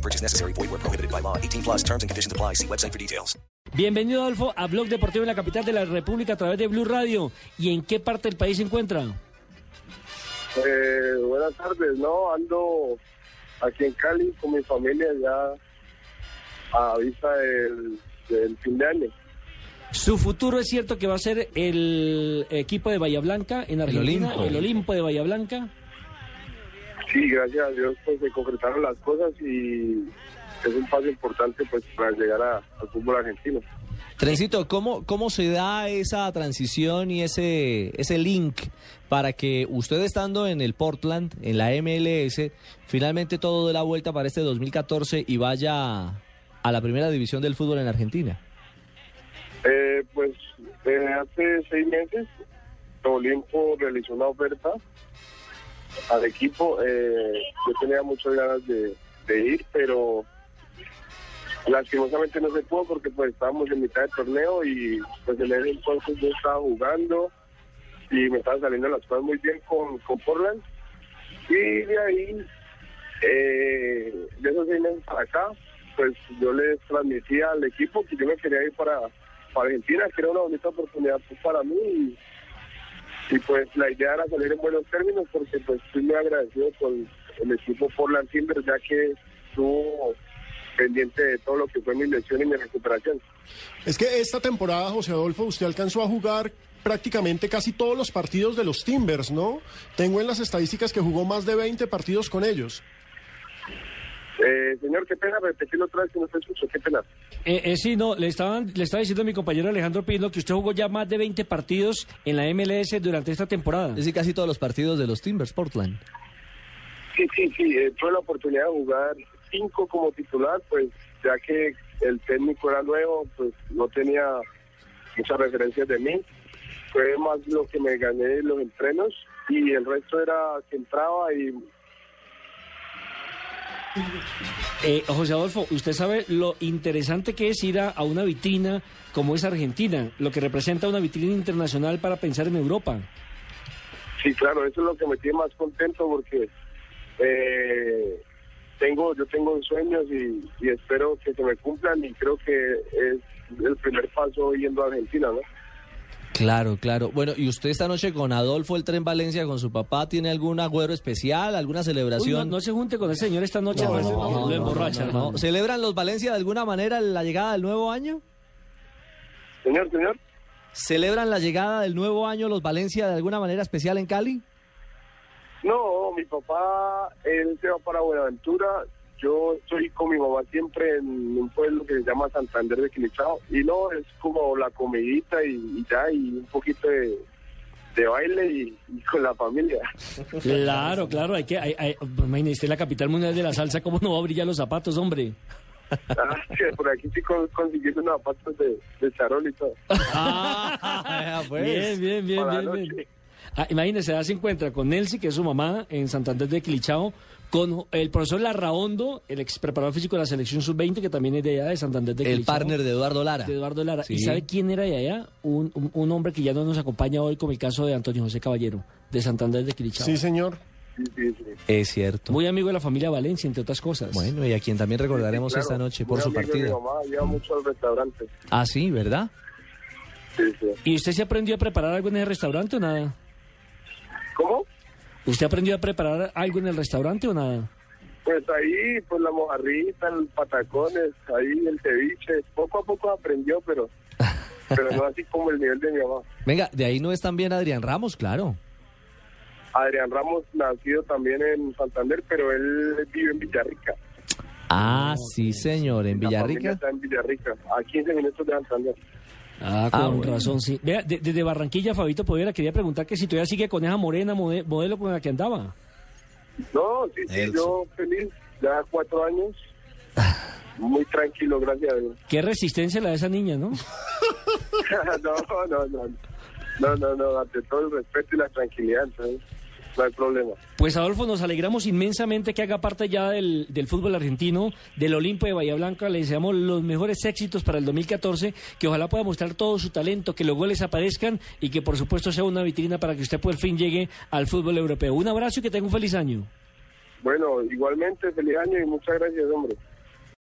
No purchase necessary. Void where prohibited by law. 18 plus terms and conditions apply. See website for details. Bienvenido, Adolfo, a Blog Deportivo en la capital de la República a través de Blue Radio. ¿Y en qué parte del país se encuentra? Eh, buenas tardes, no, ando aquí en Cali con mi familia ya a vista del, del fin de año. Su futuro es cierto que va a ser el equipo de Bahía Blanca en Argentina, Olimpo. el Olimpo de Bahía Blanca. Sí, gracias a Dios pues se concretaron las cosas y es un paso importante pues para llegar a- al fútbol argentino. Trencito, ¿cómo, ¿cómo se da esa transición y ese, ese link para que usted estando en el Portland, en la MLS, finalmente todo dé la vuelta para este 2014 y vaya a la primera división del fútbol en Argentina? Eh, pues eh, hace seis meses Olimpo realizó una oferta al equipo. eh, yo tenía muchas ganas de, ir, pero lastimosamente no se pudo porque pues estábamos en mitad del torneo y pues en ese entonces yo estaba jugando y me estaban saliendo las cosas muy bien con, con Portland. Y de ahí, eh, de esos seis para acá, pues yo les transmití al equipo que yo me quería ir para, para Argentina, que era una bonita oportunidad para mí. Y, pues la idea era salir en buenos términos porque pues estoy muy agradecido con el equipo Portland Timbers ya que estuvo pendiente de todo lo que fue mi lesión y mi recuperación. Es que esta temporada, José Adolfo, usted alcanzó a jugar prácticamente casi todos los partidos de los Timbers, ¿no? Tengo en las estadísticas que jugó más de 20 partidos con ellos. Eh, señor, qué pena repetirlo otra vez que no te escucho, qué pena. Eh, eh, sí, no, le, estaban, le estaba diciendo a mi compañero Alejandro Pino que usted jugó ya más de 20 partidos en la MLS durante esta temporada. Es decir, casi todos los partidos de los Timbers Portland. Sí, sí, sí, eh, tuve la oportunidad de jugar cinco como titular, pues ya que el técnico era nuevo, pues no tenía muchas referencias de mí. Fue más lo que me gané en los entrenos y el resto era que entraba y Eh, José Adolfo, usted sabe lo interesante que es ir a, una vitrina como es Argentina, lo que representa una vitrina internacional para pensar en Europa. sí, claro, eso es lo que me tiene más contento porque eh, tengo, yo tengo sueños y, y espero que se me cumplan y creo que es el primer paso yendo a Argentina, ¿no? Claro, claro. Bueno, ¿y usted esta noche con Adolfo el Tren Valencia, con su papá, tiene algún agüero especial, alguna Uy, celebración? no, no se junte con ese señor esta noche, No, no, no, lo no, emborracha. no. hermano. ¿Celebran los Valencia de alguna manera la llegada del nuevo año? Señor, señor. ¿Celebran la llegada del nuevo año los Valencia de alguna manera especial en Cali? No, mi papá, él se va para Buenaventura. Yo estoy con mi mamá siempre en un pueblo que se llama Santander de Quilichao. Y no, es como la comidita y, y ya, y un poquito de, de baile y, y con la familia. Claro, claro, hay que, hay, hay, imagínese la capital mundial de la salsa, ¿cómo no va a brillar los zapatos, hombre? Ah, por aquí sí con- consiguiendo unos zapatos de, de charol y todo. Ah, pues. Bien, bien, bien, Para bien. Ah, imagínese, se encuentra con Nelsi, que es su mamá, en Santander de Quilichao, con el profesor Larraondo, el ex preparador físico de la selección sub-20, que también es de allá, de Santander de El partner de Eduardo Lara. de Eduardo Lara. Sí. ¿Y sabe quién era de allá? Un, un, un hombre que ya no nos acompaña hoy, como el caso de Antonio José Caballero, de Santander de Quilichao. Sí, señor. Sí, sí, sí. Es cierto. Muy amigo de la familia Valencia, entre otras cosas. Bueno, y a quien también recordaremos Claro, esta noche por muy su partida. mamá mucho al restaurante. Ah, sí, ¿verdad? Sí, sí. ¿Y usted se aprendió a preparar algo en el restaurante o nada? ¿Cómo? ¿Usted aprendió a preparar algo en el restaurante o nada? Pues ahí, pues la mojarrita, el patacones, ahí el ceviche. Poco a poco aprendió, pero, pero no así como el nivel de mi mamá. Venga, de ahí no es también Adrián Ramos, claro. Adrián Ramos, nacido también en Santander, pero él vive en Villarrica. Ah, sí, señor, en Villarrica. está en Villarrica, a 15 minutos de Santander. Ah, con Ah, bueno. razón, sí. Vea, de- desde Barranquilla, Fabito Povera, quería preguntar que si todavía sigue con esa morena mode- modelo con la que andaba. No, sí, sí, yo feliz, ya cuatro años. muy tranquilo, gracias a Dios. Qué resistencia la de esa niña, ¿no? no, no, no. No, no, no, ante todo el respeto y la tranquilidad, entonces no hay problema. Pues Adolfo, nos alegramos inmensamente que haga parte ya del, del fútbol argentino, del Olimpo de Bahía Blanca. Le deseamos los mejores éxitos para el 2014, que ojalá pueda mostrar todo su talento, que los goles aparezcan y que por supuesto sea una vitrina para que usted por fin llegue al fútbol europeo. Un abrazo y que tenga un feliz año. Bueno, igualmente, feliz año y muchas gracias, hombre.